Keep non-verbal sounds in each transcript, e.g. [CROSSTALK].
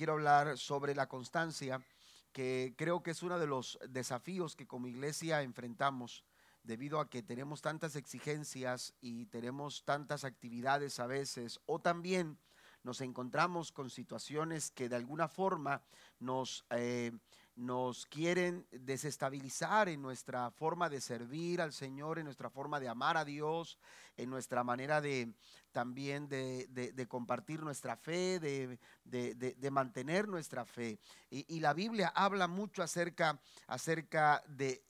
quiero hablar sobre la constancia, que creo que es uno de los desafíos que como iglesia enfrentamos debido a que tenemos tantas exigencias y tenemos tantas actividades a veces, o también nos encontramos con situaciones que de alguna forma nos, eh, nos quieren desestabilizar en nuestra forma de servir al Señor, en nuestra forma de amar a Dios, en nuestra manera de también de, compartir nuestra fe, de, mantener nuestra fe. Y, la Biblia habla mucho acerca, acerca de,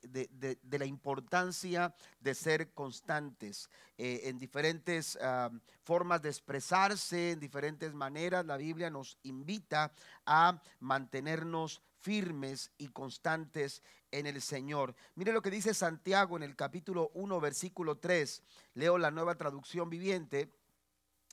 la importancia de ser constantes eh, en diferentes ah, formas de expresarse, en diferentes maneras. La Biblia nos invita a mantenernos firmes y constantes en el Señor. Mire lo que dice Santiago en el capítulo 1, versículo 3. Leo la nueva traducción viviente.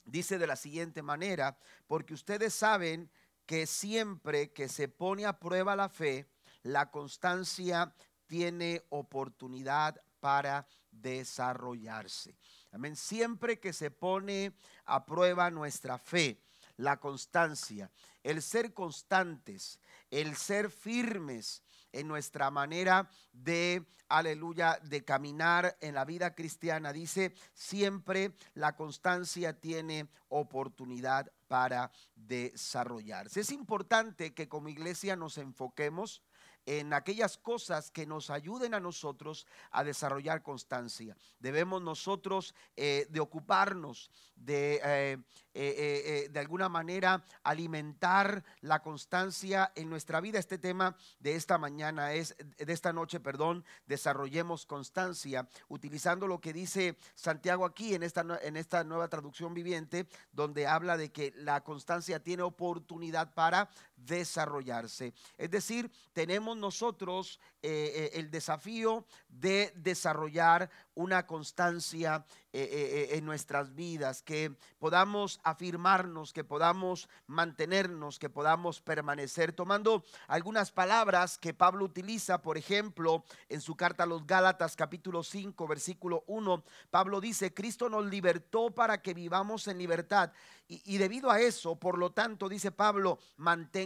Dice de la siguiente manera, porque ustedes saben que siempre que se pone a prueba la fe, la constancia tiene oportunidad para desarrollarse. Amén. Siempre que se pone a prueba nuestra fe, la constancia, el ser constantes, el ser firmes en nuestra manera de, aleluya, de caminar en la vida cristiana. Dice, siempre la constancia tiene oportunidad para desarrollarse. Es importante que como iglesia nos enfoquemos en aquellas cosas que nos ayuden a nosotros a desarrollar constancia. Debemos nosotros eh, de ocuparnos de, eh, eh, de alguna manera alimentar la constancia en nuestra vida. Este tema de esta mañana es, de esta noche, perdón, desarrollemos constancia, utilizando lo que dice Santiago aquí en esta, en esta nueva traducción viviente, donde habla de que la constancia tiene oportunidad para desarrollarse. Es decir, tenemos nosotros eh, eh, el desafío de desarrollar una constancia eh, en nuestras vidas, que podamos afirmarnos, que podamos mantenernos, que podamos permanecer. Tomando algunas palabras que Pablo utiliza, por ejemplo, en su carta a los Gálatas capítulo 5, versículo 1, Pablo dice, Cristo nos libertó para que vivamos en libertad. Y, y debido a eso, por lo tanto, dice Pablo,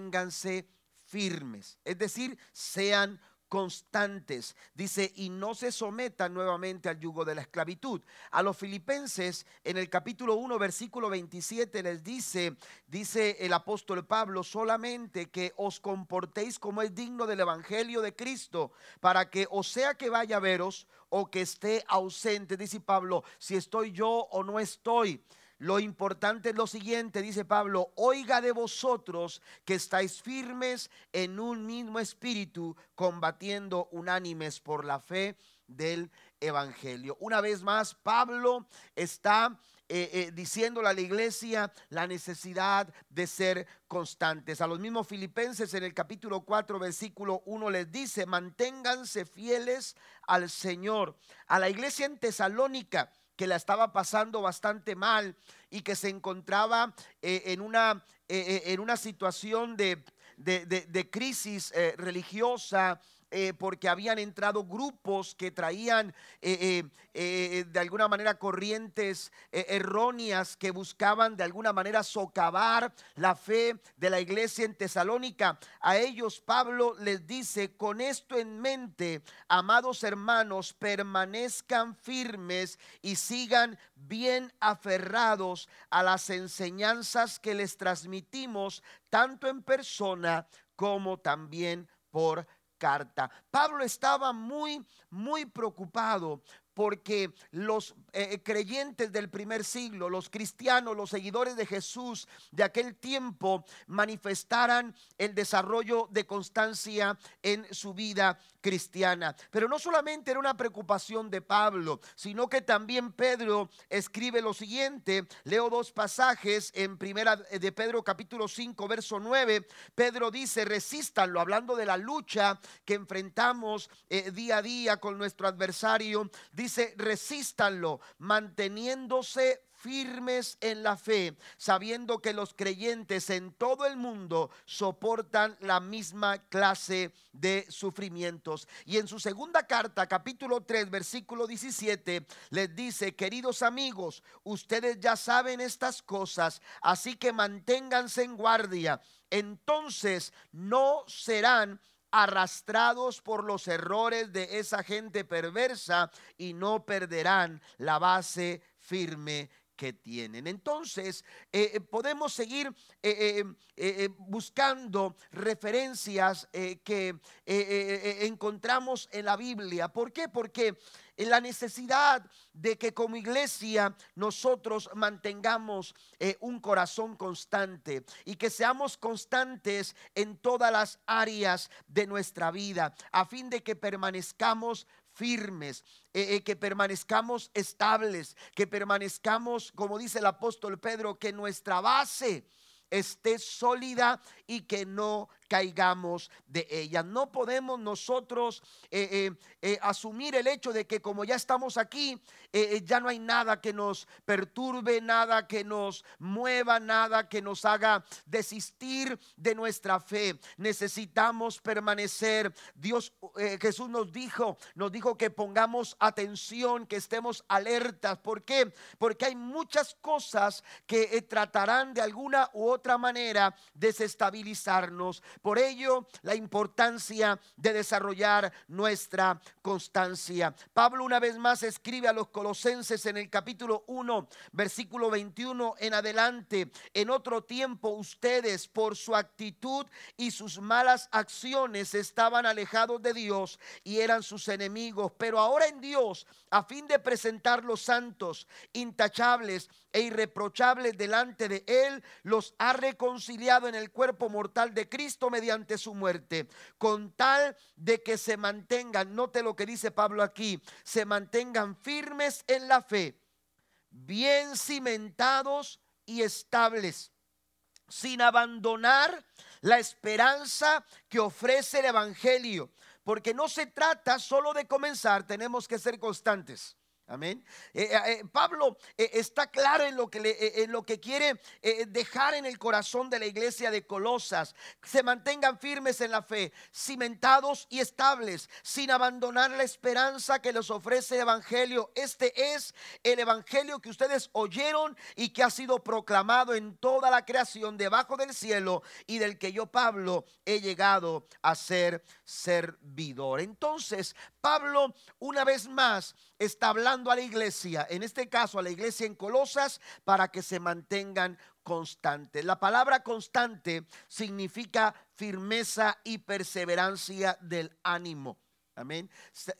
manténganse firmes, es decir, sean constantes. Dice, y no se sometan nuevamente al yugo de la esclavitud. A los filipenses, en el capítulo 1, versículo 27, les dice, dice el apóstol Pablo, solamente que os comportéis como es digno del Evangelio de Cristo, para que o sea que vaya a veros o que esté ausente, dice Pablo, si estoy yo o no estoy lo importante es lo siguiente, dice Pablo, oiga de vosotros que estáis firmes en un mismo espíritu, combatiendo unánimes por la fe del Evangelio. Una vez más, Pablo está eh, eh, diciéndole a la iglesia la necesidad de ser constantes. A los mismos filipenses en el capítulo 4, versículo 1 les dice, manténganse fieles al Señor. A la iglesia en Tesalónica que la estaba pasando bastante mal y que se encontraba eh, en, una, eh, eh, en, una, situación de, de crisis religiosa eh, porque habían entrado grupos que traían eh, eh, de alguna manera corrientes erróneas que buscaban de alguna manera socavar la fe de la iglesia en Tesalónica. A ellos Pablo les dice, con esto en mente, amados hermanos, permanezcan firmes y sigan bien aferrados a las enseñanzas que les transmitimos, tanto en persona como también por carta. Pablo estaba muy, muy preocupado porque los eh, creyentes del primer siglo, los cristianos, los seguidores de Jesús de aquel tiempo manifestaran el desarrollo de constancia en su vida cristiana. Pero no solamente era una preocupación de Pablo, sino que también Pedro escribe lo siguiente. Leo dos pasajes en primera de Pedro capítulo 5 verso 9. Pedro dice, resístanlo, hablando de la lucha que enfrentamos eh, día a día con nuestro adversario. Dice, resístanlo, manteniéndose firmes en la fe, sabiendo que los creyentes en todo el mundo soportan la misma clase de sufrimientos. Y en su segunda carta, capítulo 3, versículo 17, les dice, queridos amigos, ustedes ya saben estas cosas, así que manténganse en guardia. Entonces no serán arrastrados por los errores de esa gente perversa y no perderán la base firme que tienen. Entonces, eh, eh, podemos seguir eh, buscando referencias que encontramos en la Biblia. ¿Por qué? Porque la necesidad de que como iglesia nosotros mantengamos un corazón constante y que seamos constantes en todas las áreas de nuestra vida, a fin de que permanezcamos firmes, eh, eh, que permanezcamos estables, que permanezcamos, como dice el apóstol Pedro, que nuestra base esté sólida y que no caigamos de ella. No podemos nosotros eh, eh, eh, asumir el hecho de que como ya estamos aquí, ya no hay nada que nos perturbe, nada que nos mueva, nada que nos haga desistir de nuestra fe. Necesitamos permanecer. Dios, Jesús nos dijo, nos dijo que pongamos atención, que estemos alertas. ¿Por qué? Porque hay muchas cosas que tratarán de alguna u otra manera desestabilizarnos por ello, la importancia de desarrollar nuestra constancia. Pablo una vez más escribe a los colosenses en el capítulo 1, versículo 21 en adelante. En otro tiempo ustedes por su actitud y sus malas acciones estaban alejados de Dios y eran sus enemigos. Pero ahora en Dios, a fin de presentar los santos, intachables e irreprochables delante de Él, los ha reconciliado en el cuerpo mortal de Cristo mediante su muerte, con tal de que se mantengan, note lo que dice Pablo aquí, se mantengan firmes en la fe, bien cimentados y estables, sin abandonar la esperanza que ofrece el Evangelio, porque no se trata solo de comenzar, tenemos que ser constantes. Amén. Eh, eh, eh, Pablo está claro en lo que, en lo que quiere dejar en el corazón de la iglesia de Colosas. Se mantengan firmes en la fe, cimentados y estables, sin abandonar la esperanza que les ofrece el Evangelio. Este es el Evangelio que ustedes oyeron y que ha sido proclamado en toda la creación debajo del cielo y del que yo, Pablo, he llegado a ser servidor. Entonces, Pablo, una vez más, está hablando a la iglesia, en este caso a la iglesia en Colosas, para que se mantengan constantes. La palabra constante significa firmeza y perseverancia del ánimo. Amén.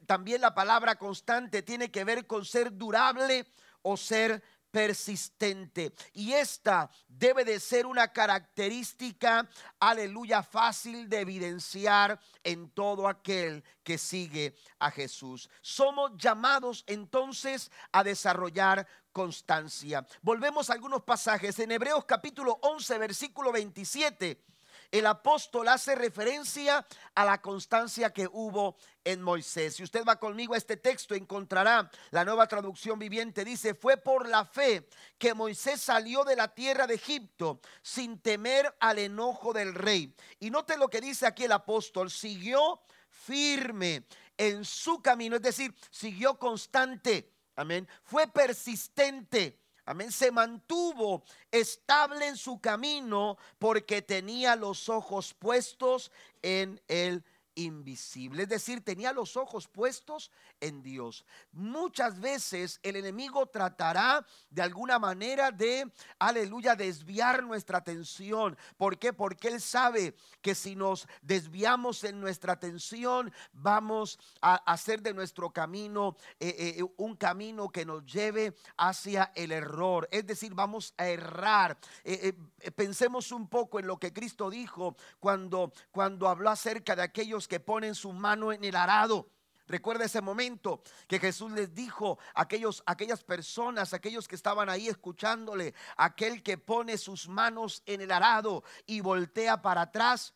También la palabra constante tiene que ver con ser durable o ser persistente. Y esta debe de ser una característica, aleluya, fácil de evidenciar en todo aquel que sigue a Jesús. Somos llamados entonces a desarrollar constancia. Volvemos a algunos pasajes en Hebreos capítulo 11, versículo 27 el apóstol hace referencia a la constancia que hubo en Moisés. Si usted va conmigo a este texto, encontrará la nueva traducción viviente. Dice, fue por la fe que Moisés salió de la tierra de Egipto sin temer al enojo del rey. Y note lo que dice aquí el apóstol, siguió firme en su camino, es decir, siguió constante. Amén. Fue persistente Amén. Se mantuvo estable en su camino porque tenía los ojos puestos en el invisible. Es decir, tenía los ojos puestos en Dios. Muchas veces el enemigo tratará de alguna manera de, aleluya, desviar nuestra atención. ¿Por qué? Porque él sabe que si nos desviamos en nuestra atención, vamos a hacer de nuestro camino eh, eh, un camino que nos lleve hacia el error. Es decir, vamos a errar. Eh, pensemos un poco en lo que Cristo dijo cuando, cuando habló acerca de aquellos que ponen su mano en el arado. Recuerda ese momento que Jesús les dijo a aquellos, aquellas personas, aquellos que estaban ahí escuchándole, aquel que pone sus manos en el arado y voltea para atrás.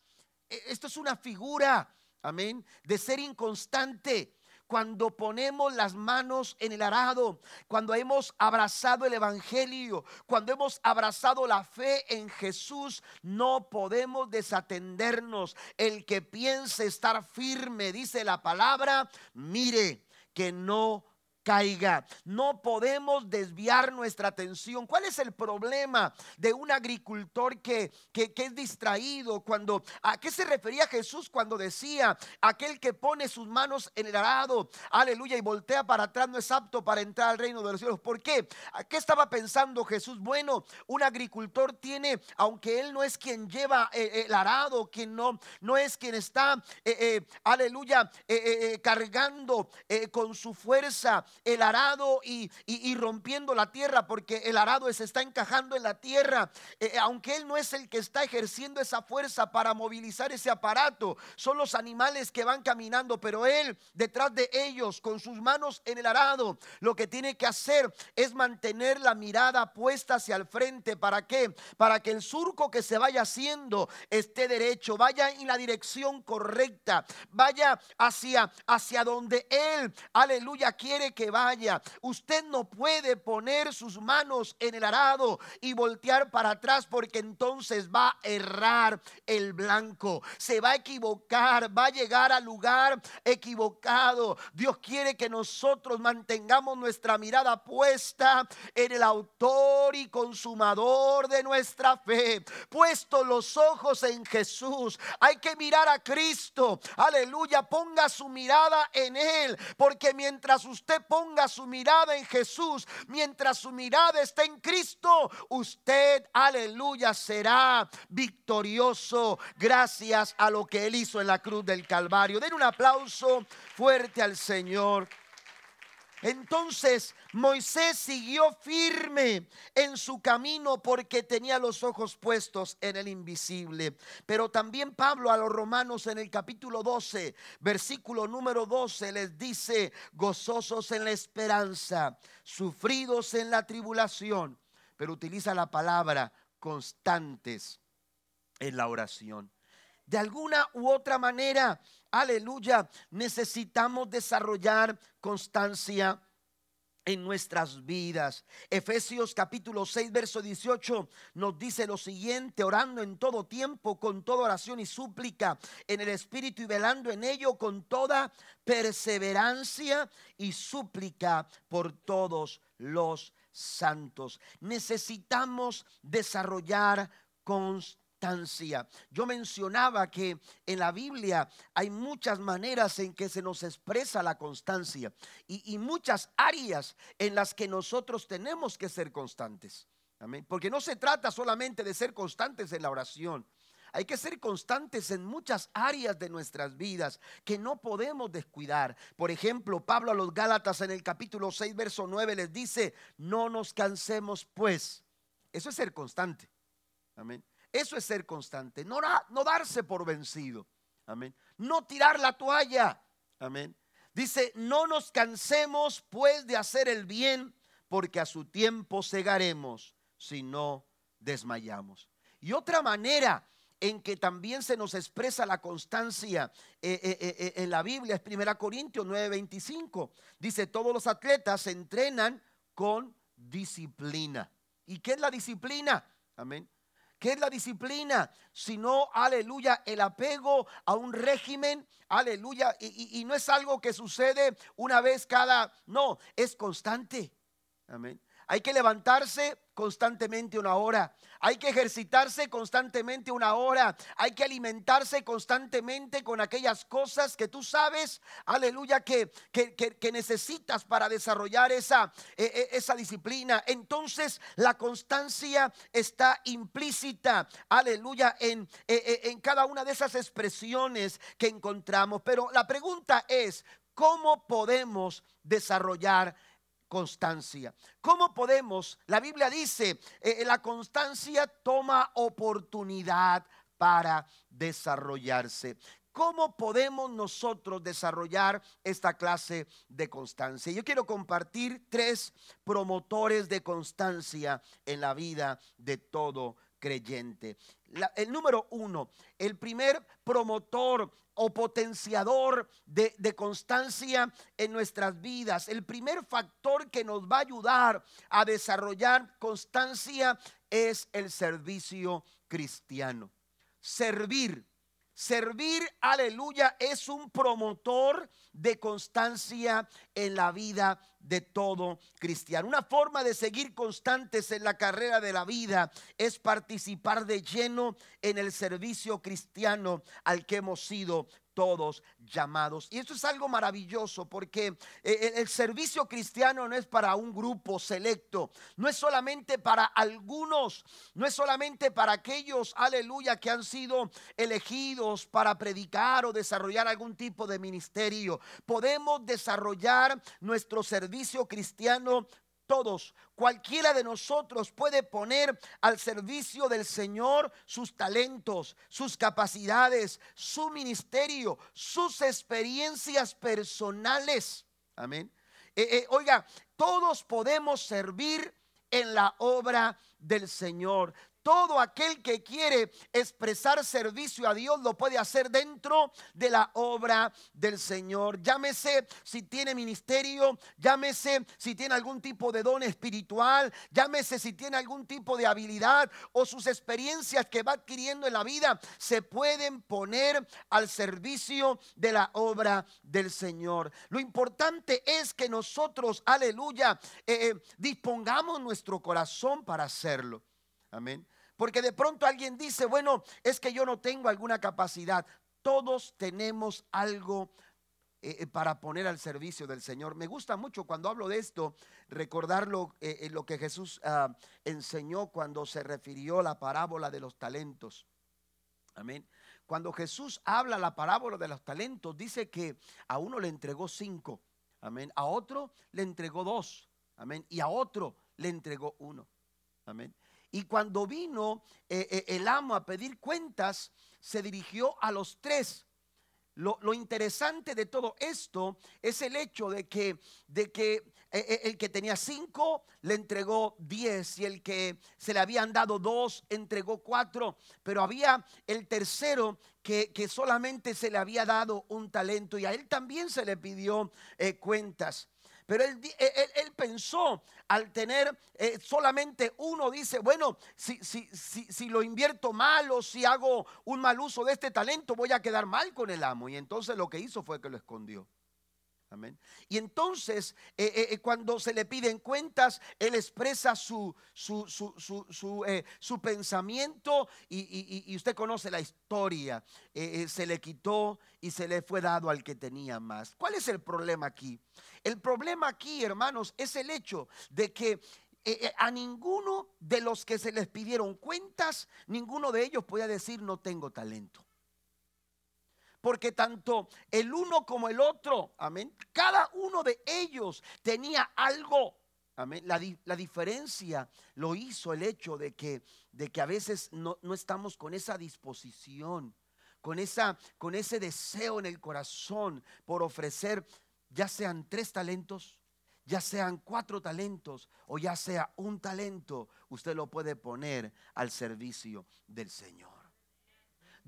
E, esto es una figura, amén, de ser inconstante. Cuando ponemos las manos en el arado, cuando hemos abrazado el Evangelio, cuando hemos abrazado la fe en Jesús, no podemos desatendernos. El que piense estar firme, dice la palabra, mire que no caiga. No podemos desviar nuestra atención. ¿Cuál es el problema de un agricultor que, que, es distraído? Cuando, ¿A qué se refería Jesús cuando decía, aquel que pone sus manos en el arado, aleluya, y voltea para atrás no es apto para entrar al reino de los cielos? ¿Por qué? ¿A qué estaba pensando Jesús? Bueno, un agricultor tiene, aunque él no es quien lleva eh, eh, el arado, quien no, no es quien está, eh, aleluya, cargando con su fuerza el arado y, rompiendo la tierra, porque el arado se está encajando en la tierra, eh, eh, aunque él no es el que está ejerciendo esa fuerza para movilizar ese aparato, son los animales que van caminando, pero él detrás de ellos, con sus manos en el arado, lo que tiene que hacer es mantener la mirada puesta hacia el frente. ¿Para qué? Para que el surco que se vaya haciendo esté derecho, vaya en la dirección correcta, vaya hacia, hacia donde él, aleluya, quiere que vaya. Usted no puede poner sus manos en el arado y voltear para atrás porque entonces va a errar el blanco. Se va a equivocar, va a llegar al lugar equivocado. Dios quiere que nosotros mantengamos nuestra mirada puesta en el autor y consumador de nuestra fe. Puesto los ojos en Jesús. Hay que mirar a Cristo. Aleluya. Ponga su mirada en Él. Porque mientras usted ponga ponga su mirada en Jesús, mientras su mirada está en Cristo, usted, aleluya, será victorioso gracias a lo que Él hizo en la cruz del Calvario. Den un aplauso fuerte al Señor. Entonces Moisés siguió firme en su camino porque tenía los ojos puestos en el invisible. Pero también Pablo a los romanos en el capítulo 12, versículo número 12 les dice, gozosos en la esperanza, sufridos en la tribulación, pero utiliza la palabra constantes en la oración. De alguna u otra manera, aleluya, necesitamos desarrollar constancia en nuestras vidas. Efesios capítulo 6, verso 18 nos dice lo siguiente, orando en todo tiempo, con toda oración y súplica en el Espíritu y velando en ello con toda perseverancia y súplica por todos los santos. Necesitamos desarrollar constancia yo mencionaba que en la Biblia hay muchas maneras en que se nos expresa la constancia y, muchas áreas en las que nosotros tenemos que ser constantes. Amén. Porque no se trata solamente de ser constantes en la oración. Hay que ser constantes en muchas áreas de nuestras vidas que no podemos descuidar. Por ejemplo, Pablo a los Gálatas en el capítulo 6, verso 9 les dice, no nos cansemos pues. Eso es ser constante. Amén. Eso es ser constante, no, darse por vencido. Amén. No tirar la toalla. Amén. Dice, no nos cansemos pues de hacer el bien, porque a su tiempo cegaremos si no desmayamos. Y otra manera en que también se nos expresa la constancia eh, eh, eh, en la Biblia es 1 Corintios 9:25. Dice, todos los atletas se entrenan con disciplina. ¿Y qué es la disciplina? Amén. ¿Qué es la disciplina? Sino, aleluya, el apego a un régimen, aleluya, y, no es algo que sucede una vez cada, no, es constante. Amén. Hay que levantarse constantemente una hora. Hay que ejercitarse constantemente una hora. Hay que alimentarse constantemente con aquellas cosas que tú sabes, aleluya, que, que, necesitas para desarrollar esa, e, e, esa disciplina. Entonces la constancia está implícita, aleluya, en, e, en cada una de esas expresiones que encontramos. Pero la pregunta es, ¿cómo podemos desarrollar constancia. ¿Cómo podemos? La Biblia dice, eh, la constancia toma oportunidad para desarrollarse. ¿Cómo podemos nosotros desarrollar esta clase de constancia? Yo quiero compartir tres promotores de constancia en la vida de todo creyente. el número uno, el primer promotor o potenciador de, de, constancia en nuestras vidas. El primer factor que nos va a ayudar a desarrollar constancia es el servicio cristiano. Servir Servir, aleluya, es un promotor de constancia en la vida de todo cristiano. Una forma de seguir constantes en la carrera de la vida es participar de lleno en el servicio cristiano al que hemos sido todos llamados. Y esto es algo maravilloso porque eh, eh, el servicio cristiano no es para un grupo selecto, no es solamente para algunos, no es solamente para aquellos, aleluya, que han sido elegidos para predicar o desarrollar algún tipo de ministerio. Podemos desarrollar nuestro servicio cristiano todos, cualquiera de nosotros puede poner al servicio del Señor sus talentos, sus capacidades, su ministerio, sus experiencias personales. Amén. Eh, eh, oiga, todos podemos servir en la obra del Señor. Todo aquel que quiere expresar servicio a Dios lo puede hacer dentro de la obra del Señor. Llámese si tiene ministerio, llámese si tiene algún tipo de don espiritual, llámese si tiene algún tipo de habilidad o sus experiencias que va adquiriendo en la vida, se pueden poner al servicio de la obra del Señor. Lo importante es que nosotros, aleluya, eh, eh, dispongamos nuestro corazón para hacerlo. Amén. Porque de pronto alguien dice, bueno, es que yo no tengo alguna capacidad. Todos tenemos algo eh, eh, para poner al servicio del Señor. Me gusta mucho cuando hablo de esto, recordar lo, eh, lo que Jesús ah, enseñó cuando se refirió a la parábola de los talentos. Amén. Cuando Jesús habla la parábola de los talentos, dice que a uno le entregó cinco. Amén. A otro le entregó dos. Amén. Y a otro le entregó uno. Amén. Y cuando vino eh, eh, el amo a pedir cuentas, se dirigió a los tres. Lo, interesante de todo esto es el hecho de que, eh, el que tenía cinco le entregó diez y el que se le habían dado dos entregó cuatro, pero había el tercero que solamente se le había dado un talento y a él también se le pidió cuentas. Pero él, él, pensó al tener eh, solamente uno, dice, bueno, si, lo invierto mal o si hago un mal uso de este talento, voy a quedar mal con el amo. Y entonces lo que hizo fue que lo escondió. Amén. Y entonces, eh, eh, eh, cuando se le piden cuentas, él expresa su, su, su, su pensamiento y, usted conoce la historia. se le quitó y se le fue dado al que tenía más. ¿Cuál es el problema aquí? El problema aquí, hermanos, es el hecho de que a ninguno de los que se les pidieron cuentas, ninguno de ellos podía decir no tengo talento porque tanto el uno como el otro, amén, cada uno de ellos tenía algo. Amén. La, diferencia lo hizo el hecho de que, de que a veces no, estamos con esa disposición, con, esa, con ese deseo en el corazón por ofrecer, ya sean tres talentos, ya sean cuatro talentos o ya sea un talento, usted lo puede poner al servicio del Señor.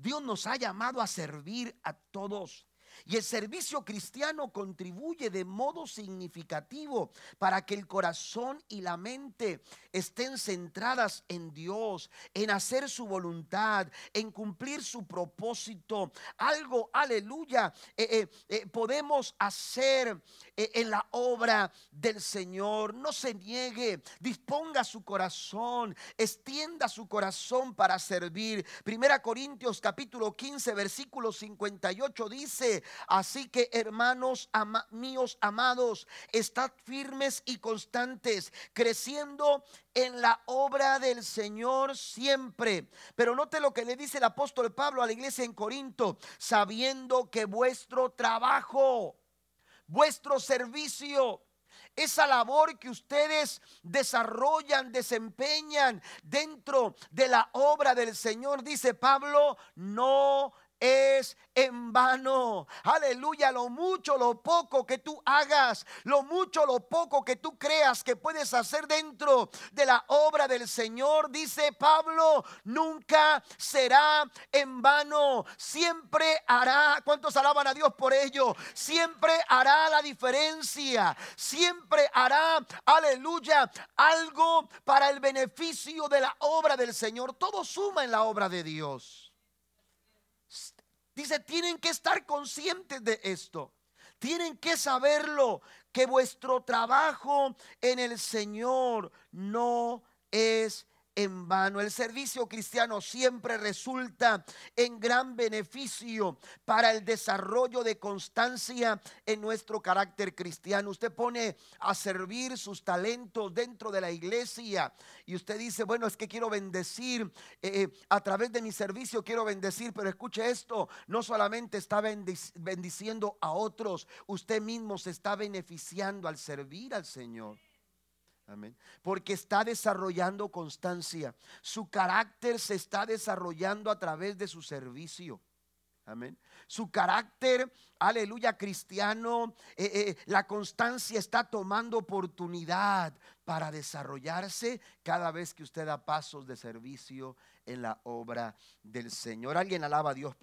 Dios nos ha llamado a servir a todos. Y el servicio cristiano contribuye de modo significativo para que el corazón y la mente estén centradas en Dios, en hacer su voluntad, en cumplir su propósito. Algo, aleluya, eh, eh, eh, podemos hacer en la obra del Señor. No se niegue, disponga su corazón, extienda su corazón para servir. Primera Corintios capítulo 15, versículo 58 dice, así que hermanos míos amados, estad firmes y constantes, creciendo en la obra del Señor siempre. Pero note lo que le dice el apóstol Pablo a la iglesia en Corinto, sabiendo que vuestro trabajo, vuestro servicio, esa labor que ustedes desarrollan, desempeñan dentro de la obra del Señor, dice Pablo, no es en vano. Aleluya, lo mucho, lo poco que tú hagas, lo mucho, lo poco que tú creas que puedes hacer dentro de la obra del Señor, dice Pablo, nunca será en vano. Siempre hará, ¿cuántos alaban a Dios por ello? Siempre hará la diferencia. Siempre hará, aleluya, algo para el beneficio de la obra del Señor. Todo suma en la obra de Dios. Dice, tienen que estar conscientes de esto. Tienen que saberlo, que vuestro trabajo en el Señor no es en vano. El servicio cristiano siempre resulta en gran beneficio para el desarrollo de constancia en nuestro carácter cristiano. Usted pone a servir sus talentos dentro de la iglesia y usted dice, bueno, es que quiero bendecir eh, eh, a través de mi servicio, quiero bendecir, pero escuche esto, no solamente está bendiciendo a otros, usted mismo se está beneficiando al servir al Señor. Porque está desarrollando constancia. Su carácter se está desarrollando a través de su servicio. Amén. Su carácter, aleluya, cristiano, eh, eh, la constancia está tomando oportunidad para desarrollarse cada vez que usted da pasos de servicio en la obra del Señor. Alguien alaba a Dios.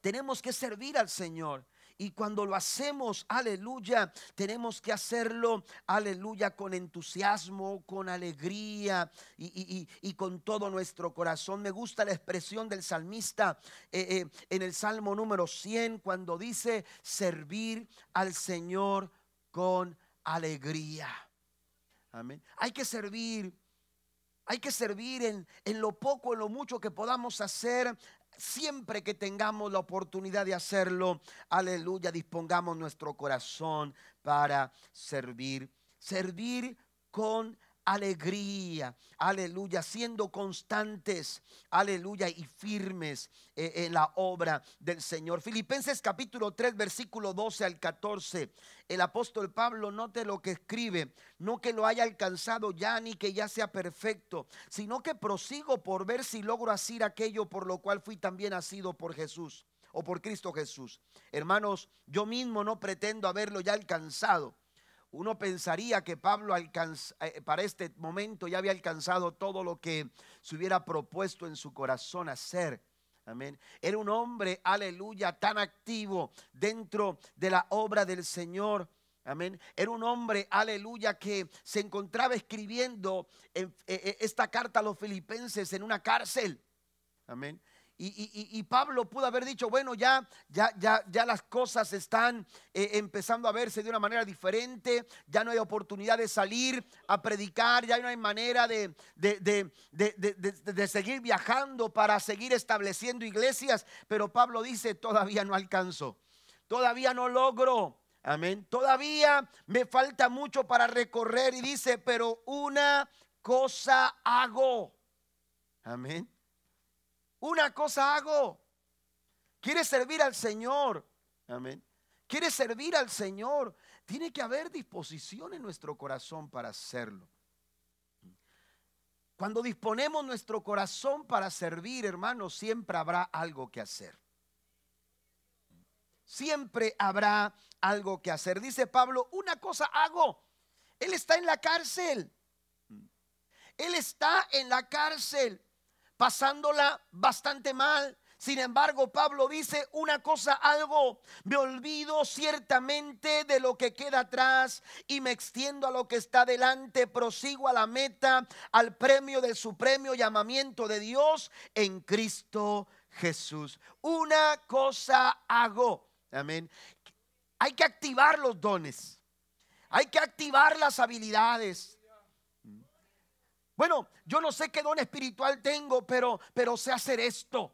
Tenemos que servir al Señor. Y cuando lo hacemos, aleluya, tenemos que hacerlo, aleluya, con entusiasmo, con alegría y, con todo nuestro corazón. Me gusta la expresión del salmista eh, eh, en el Salmo número 100 cuando dice servir al Señor con alegría. Amén. Hay que servir hay que servir en, en, lo poco, en lo mucho que podamos hacer siempre que tengamos la oportunidad de hacerlo, aleluya, dispongamos nuestro corazón para servir. Servir con alegría, aleluya, siendo constantes, aleluya, y firmes eh, en la obra del Señor. Filipenses capítulo 3, versículo 12 al 14. El apóstol Pablo note lo que escribe, no que lo haya alcanzado ya ni que ya sea perfecto, sino que prosigo por ver si logro hacer aquello por lo cual fui también nacido por Jesús o por Cristo Jesús. Hermanos, yo mismo no pretendo haberlo ya alcanzado uno pensaría que Pablo eh, para este momento ya había alcanzado todo lo que se hubiera propuesto en su corazón hacer. Amén. Era un hombre, aleluya, tan activo dentro de la obra del Señor. Amén. Era un hombre, aleluya, que se encontraba escribiendo eh, eh, esta carta a los filipenses en una cárcel. Amén. Y, Pablo pudo haber dicho, bueno, ya, ya, ya, ya las cosas están eh, empezando a verse de una manera diferente, ya no hay oportunidad de salir a predicar, ya no hay manera de, de, seguir viajando para seguir estableciendo iglesias, pero Pablo dice, todavía no alcanzo, todavía no logro. Amén. Todavía me falta mucho para recorrer y dice, pero una cosa hago. Amén. Una cosa hago. Quiere servir al Señor. Amén. Quiere servir al Señor. Tiene que haber disposición en nuestro corazón para hacerlo. Cuando disponemos nuestro corazón para servir, hermanos, siempre habrá algo que hacer. Siempre habrá algo que hacer. Dice Pablo, una cosa hago. Él está en la cárcel. Él está en la cárcel pasándola bastante mal. Sin embargo, Pablo dice una cosa, algo, me olvido ciertamente de lo que queda atrás y me extiendo a lo que está delante, prosigo a la meta, al premio del supremo llamamiento de Dios en Cristo Jesús. Una cosa hago, amén. Hay que activar los dones, hay que activar las habilidades. Bueno, yo no sé qué don espiritual tengo, pero, pero sé hacer esto.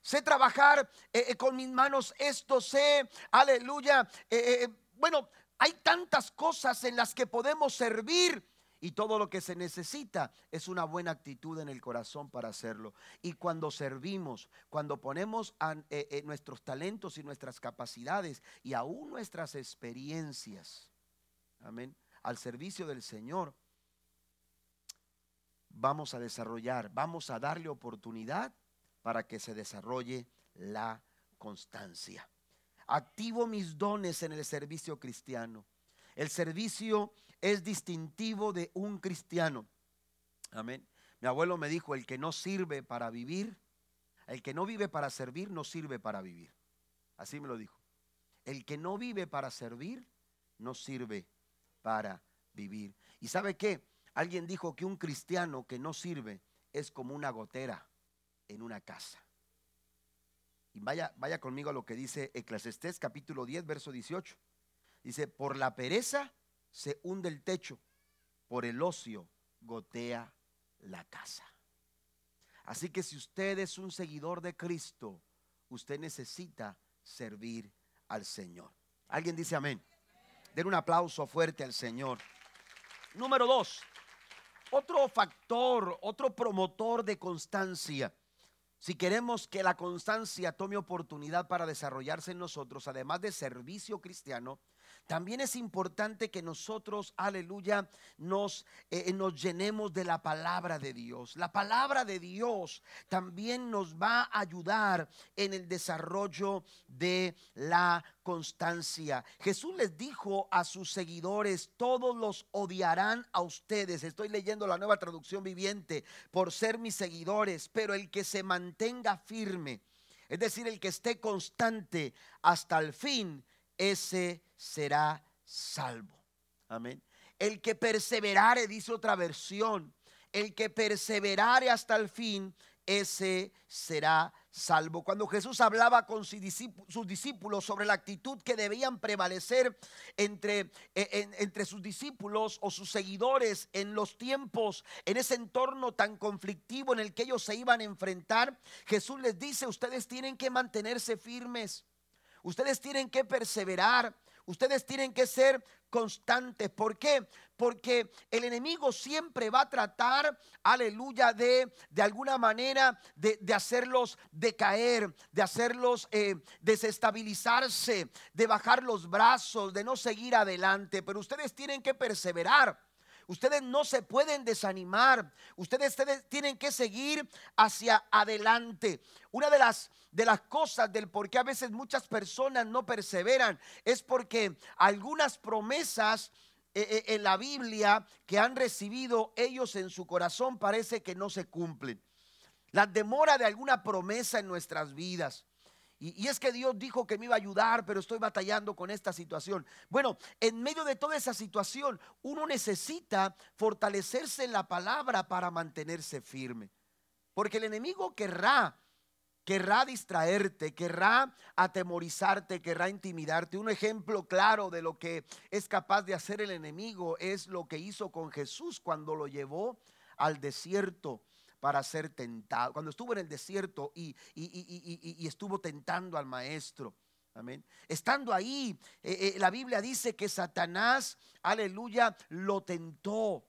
Sé trabajar eh, eh, con mis manos esto, sé, aleluya. Eh, bueno, hay tantas cosas en las que podemos servir y todo lo que se necesita es una buena actitud en el corazón para hacerlo. Y cuando servimos, cuando ponemos nuestros talentos y nuestras capacidades y aún nuestras experiencias, amén, al servicio del Señor, vamos a desarrollar, vamos a darle oportunidad para que se desarrolle la constancia. Activo mis dones en el servicio cristiano. El servicio es distintivo de un cristiano. Amén. Mi abuelo me dijo, el que no sirve para vivir, el que no vive para servir, no sirve para vivir. Así me lo dijo. El que no vive para servir, no sirve para vivir. ¿Y sabe qué? Alguien dijo que un cristiano que no sirve es como una gotera en una casa. Y vaya, vaya conmigo a lo que dice Eclesiastés capítulo 10, verso 18. Dice, por la pereza se hunde el techo, por el ocio gotea la casa. Así que si usted es un seguidor de Cristo, usted necesita servir al Señor. ¿Alguien dice amén? Den un aplauso fuerte al Señor. Número dos, otro factor, otro promotor de constancia. Si queremos que la constancia tome oportunidad para desarrollarse en nosotros, además de servicio cristiano, también es importante que nosotros, aleluya, nos, eh, nos llenemos de la palabra de Dios. La palabra de Dios también nos va a ayudar en el desarrollo de la constancia. Jesús les dijo a sus seguidores, todos los odiarán a ustedes. Estoy leyendo la nueva traducción viviente por ser mis seguidores, pero el que se mantenga firme, es decir, el que esté constante hasta el fin, ese será salvo. Amén. El que perseverare, dice otra versión, el que perseverare hasta el fin, ese será salvo. Cuando Jesús hablaba con sus discípulos sobre la actitud que debían prevalecer entre, e, entre sus discípulos o sus seguidores en los tiempos, en ese entorno tan conflictivo en el que ellos se iban a enfrentar, Jesús les dice, ustedes tienen que mantenerse firmes. Ustedes tienen que perseverar. Ustedes tienen que ser constantes. ¿Por qué? Porque el enemigo siempre va a tratar, aleluya, de de alguna manera de, hacerlos decaer, de hacerlos eh, desestabilizarse, de bajar los brazos, de no seguir adelante. Pero ustedes tienen que perseverar. Ustedes no se pueden desanimar. Ustedes, tienen que seguir hacia adelante. Una de las, de las cosas del por qué a veces muchas personas no perseveran es porque algunas promesas eh, eh, en la Biblia que han recibido ellos en su corazón parece que no se cumplen. La demora de alguna promesa en nuestras vidas. Y, es que Dios dijo que me iba a ayudar, pero estoy batallando con esta situación. Bueno, en medio de toda esa situación, uno necesita fortalecerse en la palabra para mantenerse firme. Porque el enemigo querrá, querrá distraerte, querrá atemorizarte, querrá intimidarte. Un ejemplo claro de lo que es capaz de hacer el enemigo es lo que hizo con Jesús cuando lo llevó al desierto para ser tentado. Cuando estuvo en el desierto y, estuvo tentando al maestro. Amén. Estando ahí, eh, eh, la Biblia dice que Satanás, aleluya, lo tentó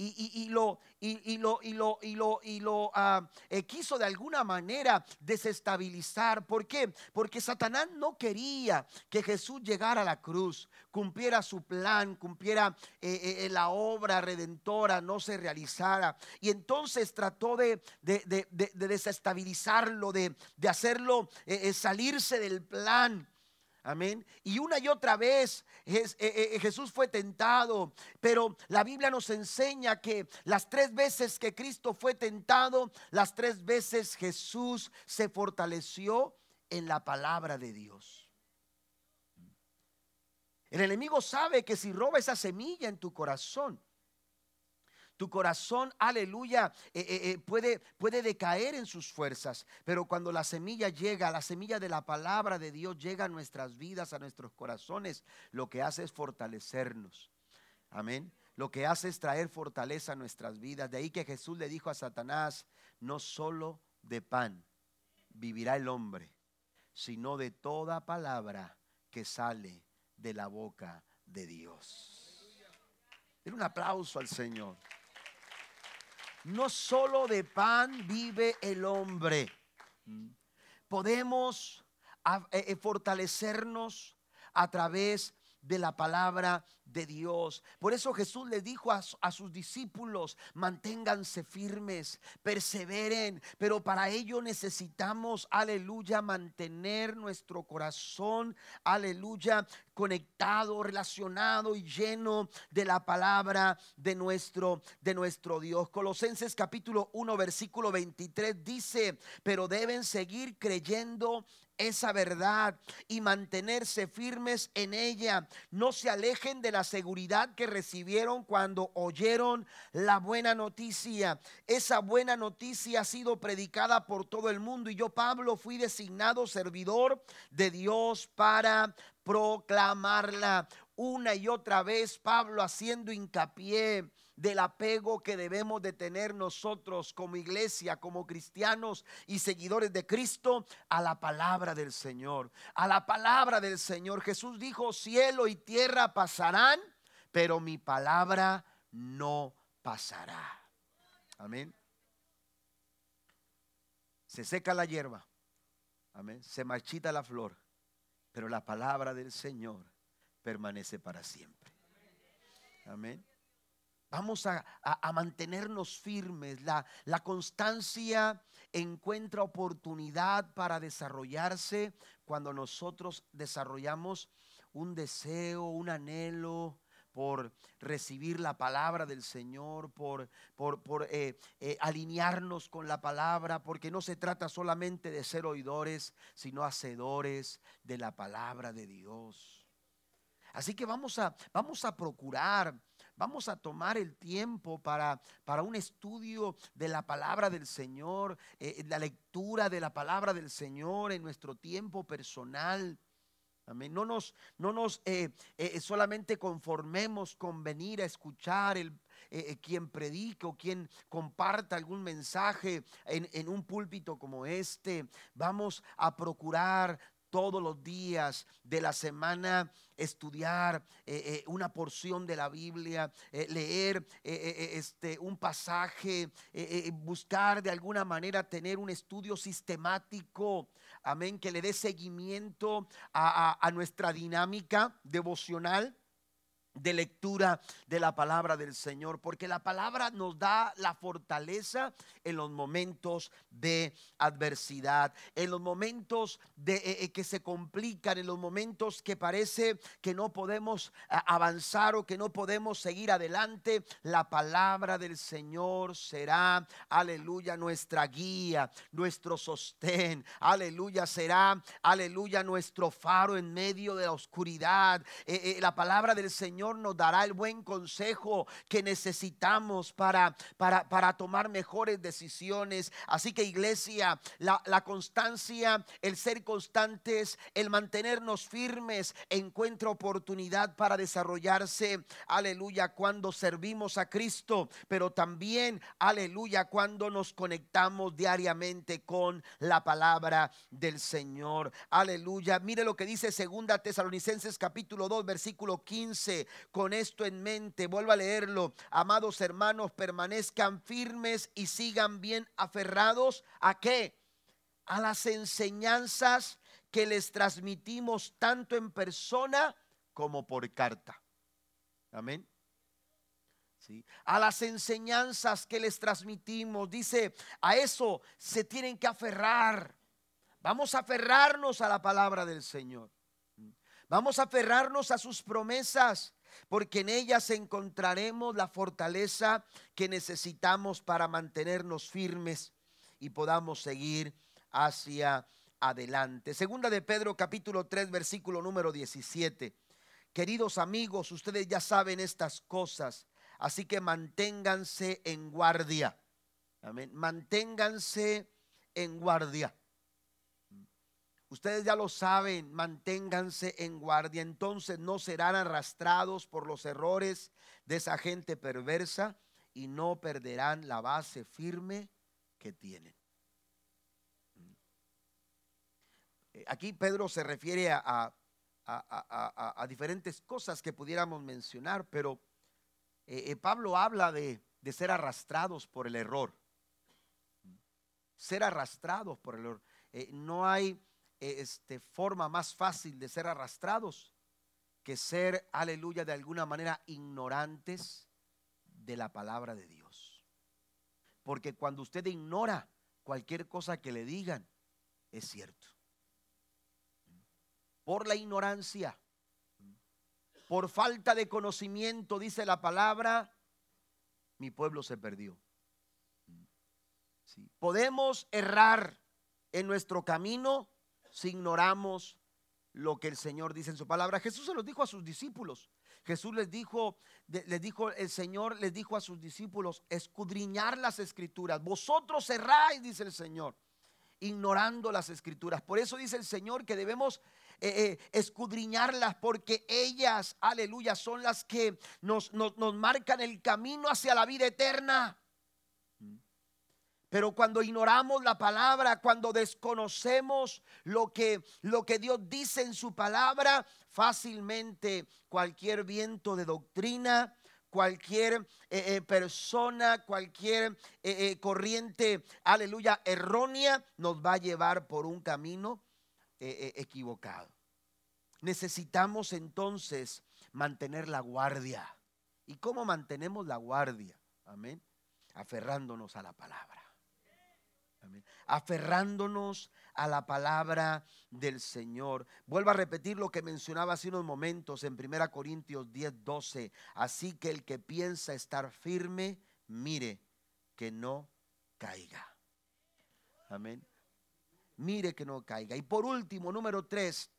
y, lo, y, lo, y lo, y lo, y lo ah, eh, quiso de alguna manera desestabilizar. ¿Por qué? Porque Satanás no quería que Jesús llegara a la cruz, cumpliera su plan, cumpliera eh, eh, la obra redentora, no se realizara. Y entonces trató de, de, desestabilizarlo, de, hacerlo salirse del plan. Amén. Y una y otra vez eh, eh, Jesús fue tentado, pero la Biblia nos enseña que las tres veces que Cristo fue tentado, las tres veces Jesús se fortaleció en la palabra de Dios. El enemigo sabe que si roba esa semilla en tu corazón, tu corazón, aleluya, eh, eh, eh, puede, puede decaer en sus fuerzas. Pero cuando la semilla llega, la semilla de la palabra de Dios llega a nuestras vidas, a nuestros corazones, lo que hace es fortalecernos. Amén. Lo que hace es traer fortaleza a nuestras vidas. De ahí que Jesús le dijo a Satanás, no solo de pan vivirá el hombre, sino de toda palabra que sale de la boca de Dios. Den un aplauso al Señor. No solo de pan vive el hombre. Podemos eh, eh, fortalecernos a través de la palabra de Dios. Por eso Jesús le dijo a, a, sus discípulos, manténganse firmes, perseveren, pero para ello necesitamos, aleluya, mantener nuestro corazón, aleluya, conectado, relacionado y lleno de la palabra de nuestro de nuestro Dios. Colosenses capítulo 1 versículo 23 dice, "Pero deben seguir creyendo esa verdad y mantenerse firmes en ella. No se alejen de la seguridad que recibieron cuando oyeron la buena noticia. Esa buena noticia ha sido predicada por todo el mundo y yo, Pablo, fui designado servidor de Dios para proclamarla una y otra vez. Pablo haciendo hincapié del apego que debemos de tener nosotros como iglesia, como cristianos y seguidores de Cristo a la palabra del Señor. A la palabra del Señor. Jesús dijo, cielo y tierra pasarán, pero mi palabra no pasará. Amén. Se seca la hierba. Amén. Se marchita la flor, pero la palabra del Señor permanece para siempre. Amén. Vamos a, mantenernos firmes. La, la constancia encuentra oportunidad para desarrollarse cuando nosotros desarrollamos un deseo, un anhelo, por recibir la palabra del Señor, por, por, eh, eh, alinearnos con la palabra, porque no se trata solamente de ser oidores, sino hacedores de la palabra de Dios. Así que vamos a, vamos a procurar Vamos a tomar el tiempo para, para un estudio de la palabra del Señor, eh, la lectura de la palabra del Señor en nuestro tiempo personal. Amén. No nos, no nos eh, eh, solamente conformemos con venir a escuchar el, quien predique o quien comparta algún mensaje en, en, un púlpito como este. Vamos a procurar todos los días de la semana estudiar eh, eh, una porción de la Biblia, eh, leer este, un pasaje, buscar de alguna manera tener un estudio sistemático, amén, que le dé seguimiento a nuestra dinámica devocional de lectura de la palabra del Señor, porque la palabra nos da la fortaleza en los momentos de adversidad, en los momentos de, eh, eh, que se complican, en los momentos que parece que no podemos avanzar o que no podemos seguir adelante. La palabra del Señor será, aleluya, nuestra guía, nuestro sostén, aleluya, será, aleluya, nuestro faro en medio de la oscuridad. Eh, la palabra del Señor nos dará el buen consejo que necesitamos para, para, para tomar mejores decisiones. Así que iglesia, la, la constancia, el ser constantes, el mantenernos firmes, encuentra oportunidad para desarrollarse, aleluya, cuando servimos a Cristo, pero también, aleluya, cuando nos conectamos diariamente con la palabra del Señor. Aleluya. Mire lo que dice segunda Tesalonicenses capítulo 2 versículo 15 con esto en mente, vuelvo a leerlo, amados hermanos, permanezcan firmes y sigan bien aferrados a qué? A las enseñanzas que les transmitimos tanto en persona como por carta. Amén. ¿Sí? A las enseñanzas que les transmitimos, dice, a eso se tienen que aferrar. Vamos a aferrarnos a la palabra del Señor. Vamos a aferrarnos a sus promesas porque en ellas encontraremos la fortaleza que necesitamos para mantenernos firmes y podamos seguir hacia adelante. Segunda de Pedro capítulo 3 versículo número 17. Queridos amigos, ustedes ya saben estas cosas, así que manténganse en guardia. Amén. Manténganse en guardia. Ustedes ya lo saben, manténganse en guardia, entonces no serán arrastrados por los errores de esa gente perversa y no perderán la base firme que tienen. Eh, aquí Pedro se refiere a, diferentes cosas que pudiéramos mencionar, pero eh, eh, Pablo habla de ser arrastrados por el error. Ser arrastrados por el error. no hay este, forma más fácil de ser arrastrados que ser, aleluya, de alguna manera ignorantes de la palabra de Dios. Porque cuando usted ignora cualquier cosa que le digan, es cierto. Por la ignorancia, por falta de conocimiento, dice la palabra, mi pueblo se perdió. Podemos errar en nuestro camino si ignoramos lo que el Señor dice en su palabra. Jesús se lo dijo a sus discípulos. Jesús les dijo, les dijo, el Señor les dijo a sus discípulos, escudriñar las escrituras. Vosotros erráis, dice el Señor, ignorando las escrituras. Por eso dice el Señor que debemos eh, eh, escudriñarlas porque ellas, aleluya, son las que nos, nos, nos marcan el camino hacia la vida eterna. Pero cuando ignoramos la palabra, cuando desconocemos lo que, lo que Dios dice en su palabra, fácilmente cualquier viento de doctrina, cualquier eh, eh, persona, cualquier eh, corriente, aleluya, errónea, nos va a llevar por un camino equivocado. Necesitamos entonces mantener la guardia. ¿Y cómo mantenemos la guardia? Amén. Aferrándonos a la palabra aferrándonos a la palabra del Señor. Vuelvo a repetir lo que mencionaba hace unos momentos en 1 Corintios 10, 12. Así que el que piensa estar firme, mire que no caiga. Amén. Mire que no caiga. Y por último, número 3,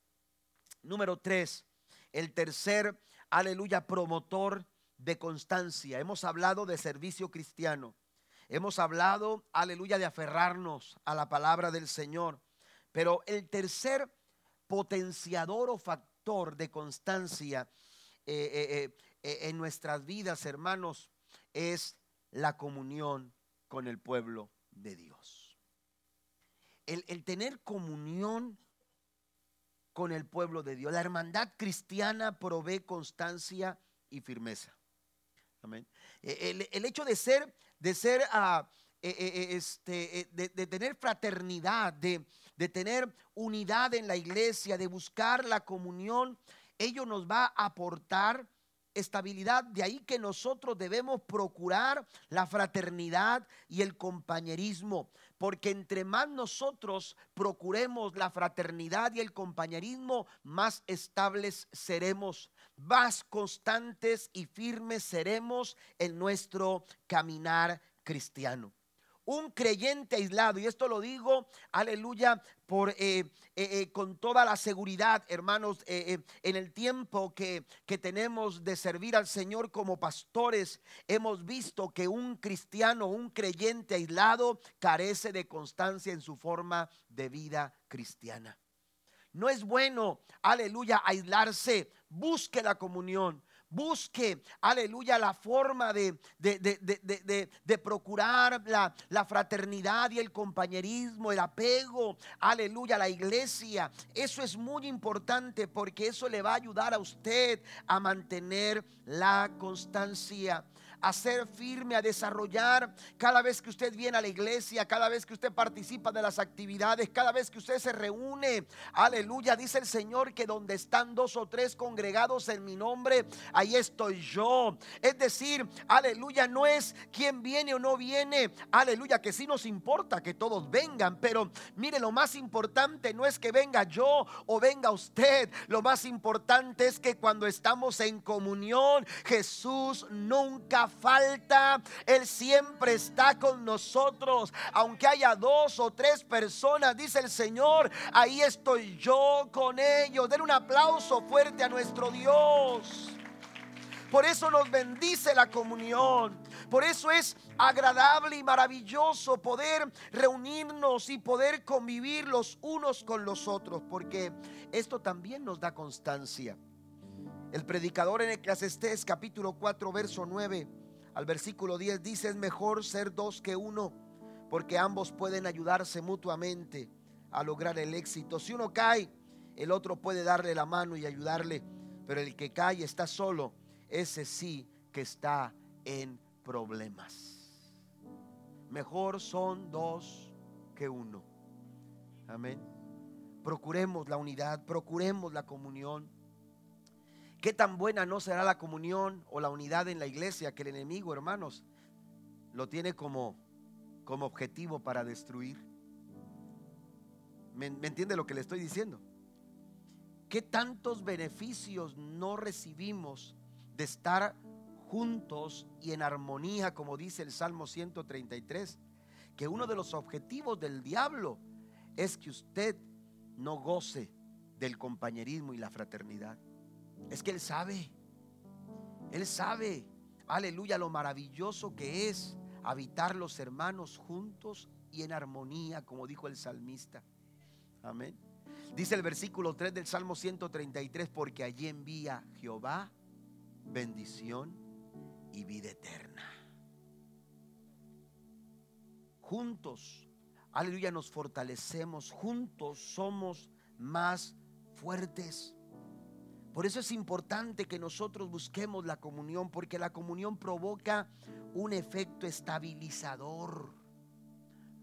número 3, el tercer, aleluya, promotor de constancia. Hemos hablado de servicio cristiano. Hemos hablado, aleluya, de aferrarnos a la palabra del Señor. Pero el tercer potenciador o factor de constancia eh, eh, eh, en nuestras vidas, hermanos, es la comunión con el pueblo de Dios. El, tener comunión con el pueblo de Dios. La hermandad cristiana provee constancia y firmeza. Amén. El, el hecho de ser de ser, ah, eh, eh, eh, este, de, tener fraternidad, de, de tener unidad en la iglesia, de buscar la comunión, ello nos va a aportar estabilidad. De ahí que nosotros debemos procurar la fraternidad y el compañerismo, porque entre más nosotros procuremos la fraternidad y el compañerismo, más estables seremos más constantes y firmes seremos en nuestro caminar cristiano. Un creyente aislado, y esto lo digo, aleluya, por, eh, eh, eh, con toda la seguridad, hermanos, en el tiempo que, que tenemos de servir al Señor como pastores, hemos visto que un cristiano, un creyente aislado, carece de constancia en su forma de vida cristiana. No es bueno, aleluya, aislarse. Busque la comunión. Busque, aleluya, la forma de, de, procurar la, la, fraternidad y el compañerismo, el apego, aleluya, a la iglesia. Eso es muy importante porque eso le va a ayudar a usted a mantener la constancia a ser firme, a desarrollar cada vez que usted viene a la iglesia, cada vez que usted participa de las actividades, cada vez que usted se reúne. Aleluya, dice el Señor que donde están dos o tres congregados en mi nombre, ahí estoy yo. Es decir, aleluya, no es quien viene o no viene. Aleluya, que sí nos importa que todos vengan, pero mire, lo más importante no es que venga yo o venga usted. Lo más importante es que cuando estamos en comunión, Jesús nunca falta. Él siempre está con nosotros. Aunque haya dos o tres personas, dice el Señor, ahí estoy yo con ellos. Den un aplauso fuerte a nuestro Dios. Por eso nos bendice la comunión. Por eso es agradable y maravilloso poder reunirnos y poder convivir los unos con los otros. Porque esto también nos da constancia. El predicador en Eclesiastés capítulo 4 verso 9 al versículo 10 dice, es mejor ser dos que uno, porque ambos pueden ayudarse mutuamente a lograr el éxito. Si uno cae, el otro puede darle la mano y ayudarle, pero el que cae está solo, ese sí que está en problemas. Mejor son dos que uno. Amén. Procuremos la unidad, procuremos la comunión. ¿Qué tan buena no será la comunión o la unidad en la iglesia que el enemigo, hermanos, lo tiene como, como objetivo para destruir? ¿Me, ¿Me entiende lo que le estoy diciendo? ¿Qué tantos beneficios no recibimos de estar juntos y en armonía, como dice el Salmo 133? Que uno de los objetivos del diablo es que usted no goce del compañerismo y la fraternidad. Es que Él sabe, Él sabe, aleluya, lo maravilloso que es habitar los hermanos juntos y en armonía, como dijo el salmista. Amén. Dice el versículo 3 del Salmo 133, porque allí envía Jehová bendición y vida eterna. Juntos, aleluya, nos fortalecemos, juntos somos más fuertes. Por eso es importante que nosotros busquemos la comunión, porque la comunión provoca un efecto estabilizador.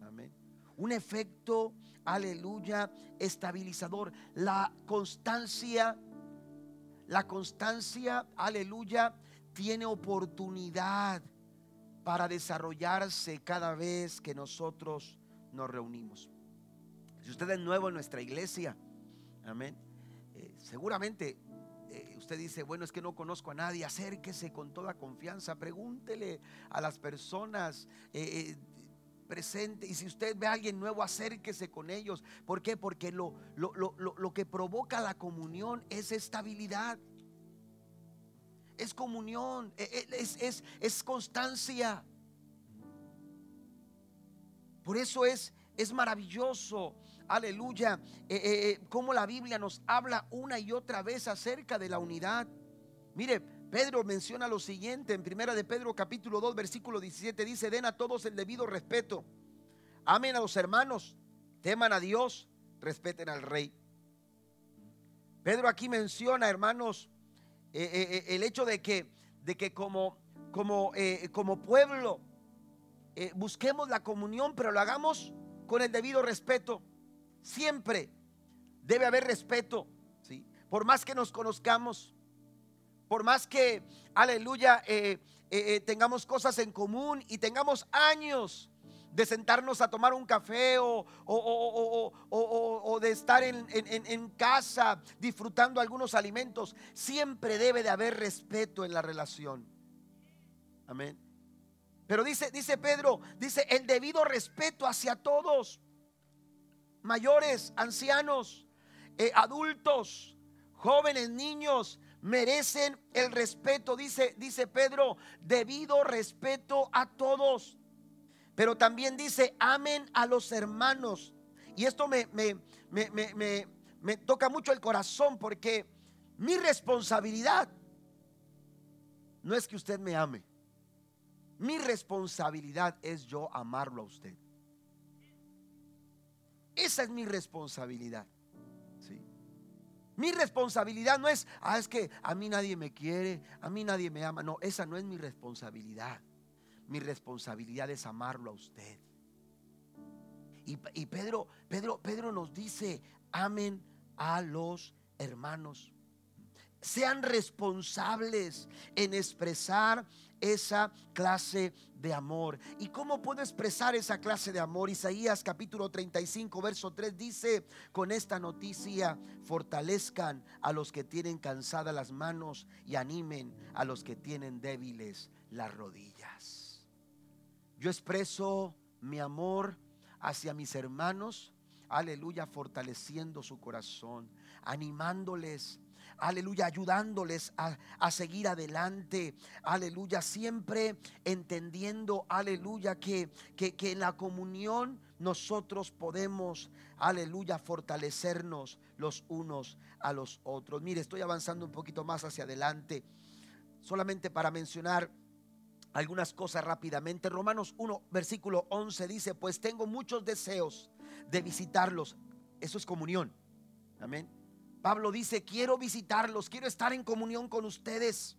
Amén. Un efecto, aleluya, estabilizador. La constancia, la constancia, aleluya, tiene oportunidad para desarrollarse cada vez que nosotros nos reunimos. Si usted es nuevo en nuestra iglesia, amén. Eh, seguramente usted dice, bueno, es que no conozco a nadie, acérquese con toda confianza, pregúntele a las personas eh, eh, presentes. Y si usted ve a alguien nuevo, acérquese con ellos. ¿Por qué? Porque lo, lo, que provoca la comunión es estabilidad. Es comunión, e, e, es, es, es constancia. Por eso es, es maravilloso aleluya, eh, eh, eh, como la Biblia nos habla una y otra vez acerca de la unidad. Mire, Pedro menciona lo siguiente en primera de Pedro capítulo 2 versículo 17 dice, den a todos el debido respeto. Amen a los hermanos, teman a Dios, respeten al rey. Pedro aquí menciona, hermanos, el hecho de que, de que como, como, como pueblo busquemos la comunión, pero lo hagamos con el debido respeto. Siempre debe haber respeto, ¿sí? Por más que nos conozcamos, por más que, aleluya, eh, eh, eh, tengamos cosas en común y tengamos años de sentarnos a tomar un café o, de estar en, en, casa disfrutando algunos alimentos, siempre debe de haber respeto en la relación. Amén. Pero dice, dice Pedro, dice el debido respeto hacia todos mayores, ancianos, eh, adultos, jóvenes, niños, merecen el respeto, dice, dice Pedro, debido respeto a todos. Pero también dice, amen a los hermanos. Y esto me, me, me, me toca mucho el corazón porque mi responsabilidad no es que usted me ame. Mi responsabilidad es yo amarlo a usted. Esa es mi responsabilidad. ¿sí? Mi responsabilidad no es, ah, es que a mí nadie me quiere, a mí nadie me ama. No, esa no es mi responsabilidad. Mi responsabilidad es amarlo a usted. Y, y Pedro, Pedro, Pedro nos dice, amen a los hermanos. Sean responsables en expresar esa clase de amor. ¿Y cómo puedo expresar esa clase de amor? Isaías capítulo 35, verso 3 dice, con esta noticia fortalezcan a los que tienen cansadas las manos y animen a los que tienen débiles las rodillas. Yo expreso mi amor hacia mis hermanos, aleluya, fortaleciendo su corazón, animándoles aleluya, ayudándoles a, seguir adelante, aleluya, siempre entendiendo, aleluya, que, que, que en la comunión nosotros podemos, aleluya, fortalecernos los unos a los otros. Mire, estoy avanzando un poquito más hacia adelante, solamente para mencionar algunas cosas rápidamente. Romanos 1, versículo 11 dice, pues tengo muchos deseos de visitarlos. Eso es comunión. Amén. Pablo dice, quiero visitarlos, quiero estar en comunión con ustedes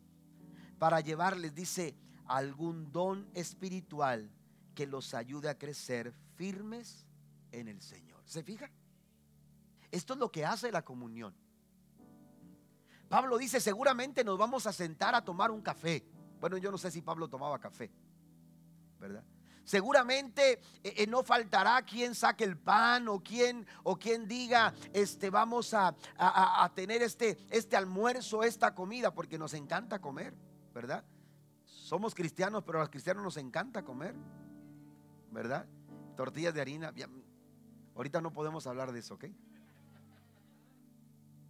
para llevarles, dice, algún don espiritual que los ayude a crecer firmes en el Señor. ¿Se fija? Esto es lo que hace la comunión. Pablo dice, seguramente nos vamos a sentar a tomar un café. Bueno, yo no sé si Pablo tomaba café, ¿verdad? Seguramente eh, eh, no faltará quien saque el pan o quien, o quien diga, este, vamos a, a, tener este, este almuerzo, esta comida, porque nos encanta comer, ¿verdad? Somos cristianos, pero a los cristianos nos encanta comer, ¿verdad? Tortillas de harina. Ahorita no podemos hablar de eso, ¿ok?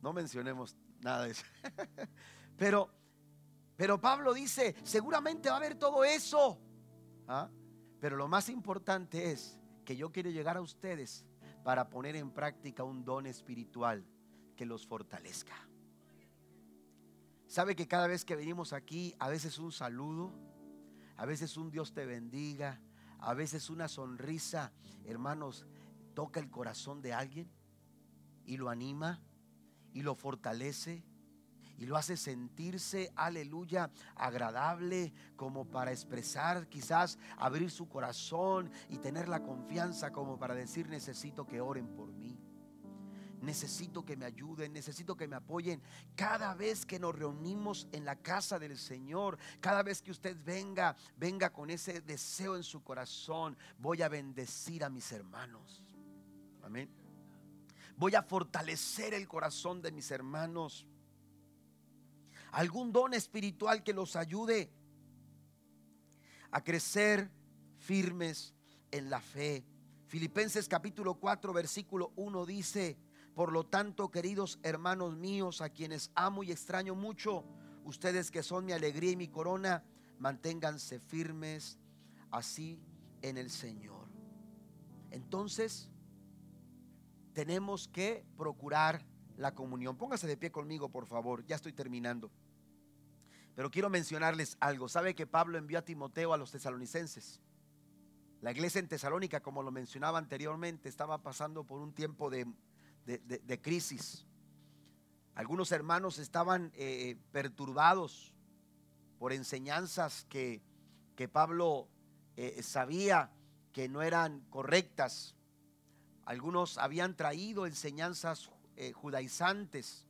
No mencionemos nada de eso. [LAUGHS] Pero, pero Pablo dice, seguramente va a haber todo eso. ¿ah? Pero lo más importante es que yo quiero llegar a ustedes para poner en práctica un don espiritual que los fortalezca. ¿Sabe que cada vez que venimos aquí, a veces un saludo, a veces un Dios te bendiga, a veces una sonrisa, hermanos, toca el corazón de alguien y lo anima y lo fortalece y lo hace sentirse, aleluya, agradable como para expresar, quizás abrir su corazón y tener la confianza como para decir necesito que oren por mí. Necesito que me ayuden, necesito que me apoyen. Cada vez que nos reunimos en la casa del Señor, cada vez que usted venga, venga con ese deseo en su corazón, voy a bendecir a mis hermanos. Amén. Voy a fortalecer el corazón de mis hermanos. Algún don espiritual que los ayude a crecer firmes en la fe. Filipenses capítulo 4 versículo 1 dice, por lo tanto, queridos hermanos míos, a quienes amo y extraño mucho, ustedes que son mi alegría y mi corona, manténganse firmes así en el Señor. Entonces, tenemos que procurar la comunión. Póngase de pie conmigo, por favor. Ya estoy terminando. Pero quiero mencionarles algo. ¿Sabe que Pablo envió a Timoteo a los tesalonicenses? La iglesia en Tesalónica, como lo mencionaba anteriormente, estaba pasando por un tiempo de, crisis. Algunos hermanos estaban eh, perturbados por enseñanzas que, que Pablo eh, sabía que no eran correctas. Algunos habían traído enseñanzas eh, judaizantes.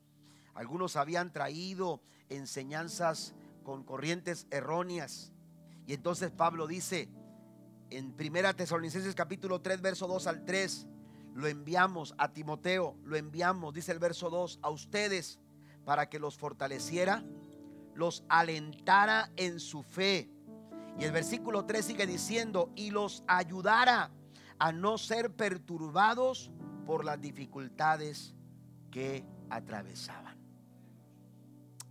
Algunos habían traído enseñanzas con corrientes erróneas. Y entonces Pablo dice en Primera Tesalonicenses capítulo 3 verso 2 al 3, lo enviamos a Timoteo, lo enviamos, dice el verso 2, a ustedes para que los fortaleciera, los alentara en su fe. Y el versículo 3 sigue diciendo, y los ayudara a no ser perturbados por las dificultades que atravesaban.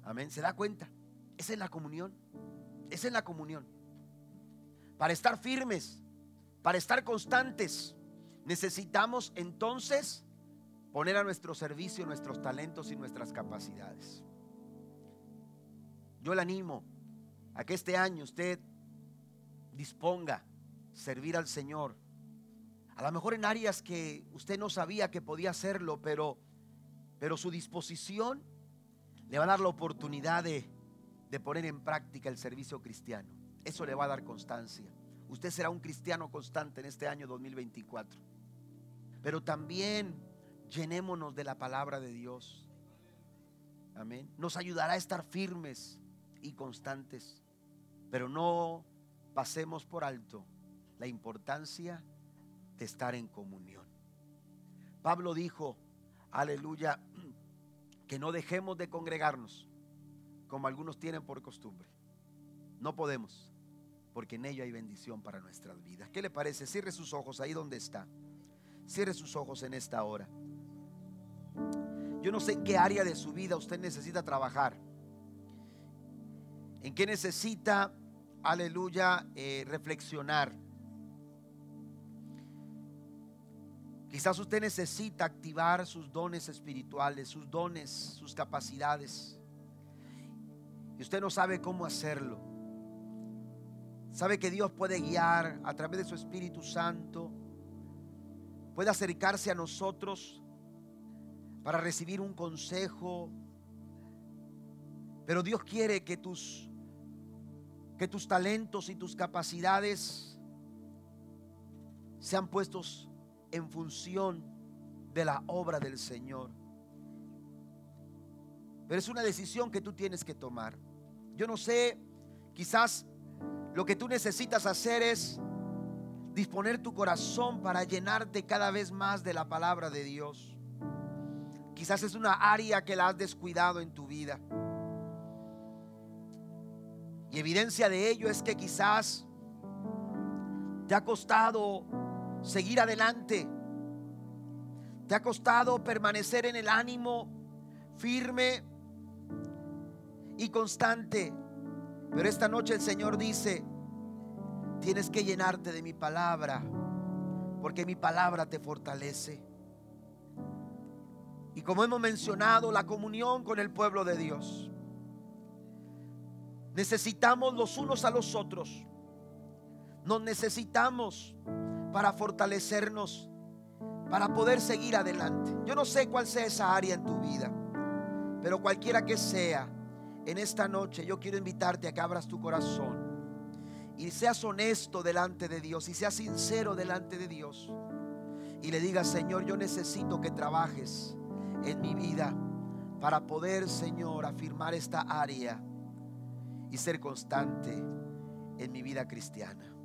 Amén. ¿Se da cuenta? Es la comunión. Es la comunión. Para estar firmes, para estar constantes, necesitamos entonces poner a nuestro servicio nuestros talentos y nuestras capacidades. Yo le animo a que este año usted disponga servir al Señor a lo mejor en áreas que usted no sabía que podía hacerlo, pero, pero su disposición le va a dar la oportunidad de, de poner en práctica el servicio cristiano. Eso le va a dar constancia. Usted será un cristiano constante en este año 2024. Pero también llenémonos de la palabra de Dios. Amén. Nos ayudará a estar firmes y constantes. Pero no pasemos por alto la importancia de estar en comunión. Pablo dijo, aleluya, [CLEARS THROAT] que no dejemos de congregarnos como algunos tienen por costumbre. No podemos, porque en ello hay bendición para nuestras vidas. ¿Qué le parece? Cierre sus ojos ahí donde está. Cierre sus ojos en esta hora. Yo no sé en qué área de su vida usted necesita trabajar. En qué necesita, aleluya, eh, reflexionar. Quizás usted necesita activar sus dones espirituales, sus dones, sus capacidades. Y usted no sabe cómo hacerlo. Sabe que Dios puede guiar a través de su Espíritu Santo. Puede acercarse a nosotros para recibir un consejo. Pero Dios quiere que tus que tus talentos y tus capacidades sean puestos en función de la obra del Señor. Pero es una decisión que tú tienes que tomar. Yo no sé, quizás lo que tú necesitas hacer es disponer tu corazón para llenarte cada vez más de la palabra de Dios. Quizás es una área que la has descuidado en tu vida. Y evidencia de ello es que quizás te ha costado seguir adelante. Te ha costado permanecer en el ánimo firme y constante. Pero esta noche el Señor dice, tienes que llenarte de mi palabra, porque mi palabra te fortalece. Y como hemos mencionado, la comunión con el pueblo de Dios. Necesitamos los unos a los otros. Nos necesitamos para fortalecernos, para poder seguir adelante. Yo no sé cuál sea esa área en tu vida, pero cualquiera que sea, en esta noche yo quiero invitarte a que abras tu corazón y seas honesto delante de Dios y seas sincero delante de Dios y le digas, Señor, yo necesito que trabajes en mi vida para poder, Señor, afirmar esta área y ser constante en mi vida cristiana.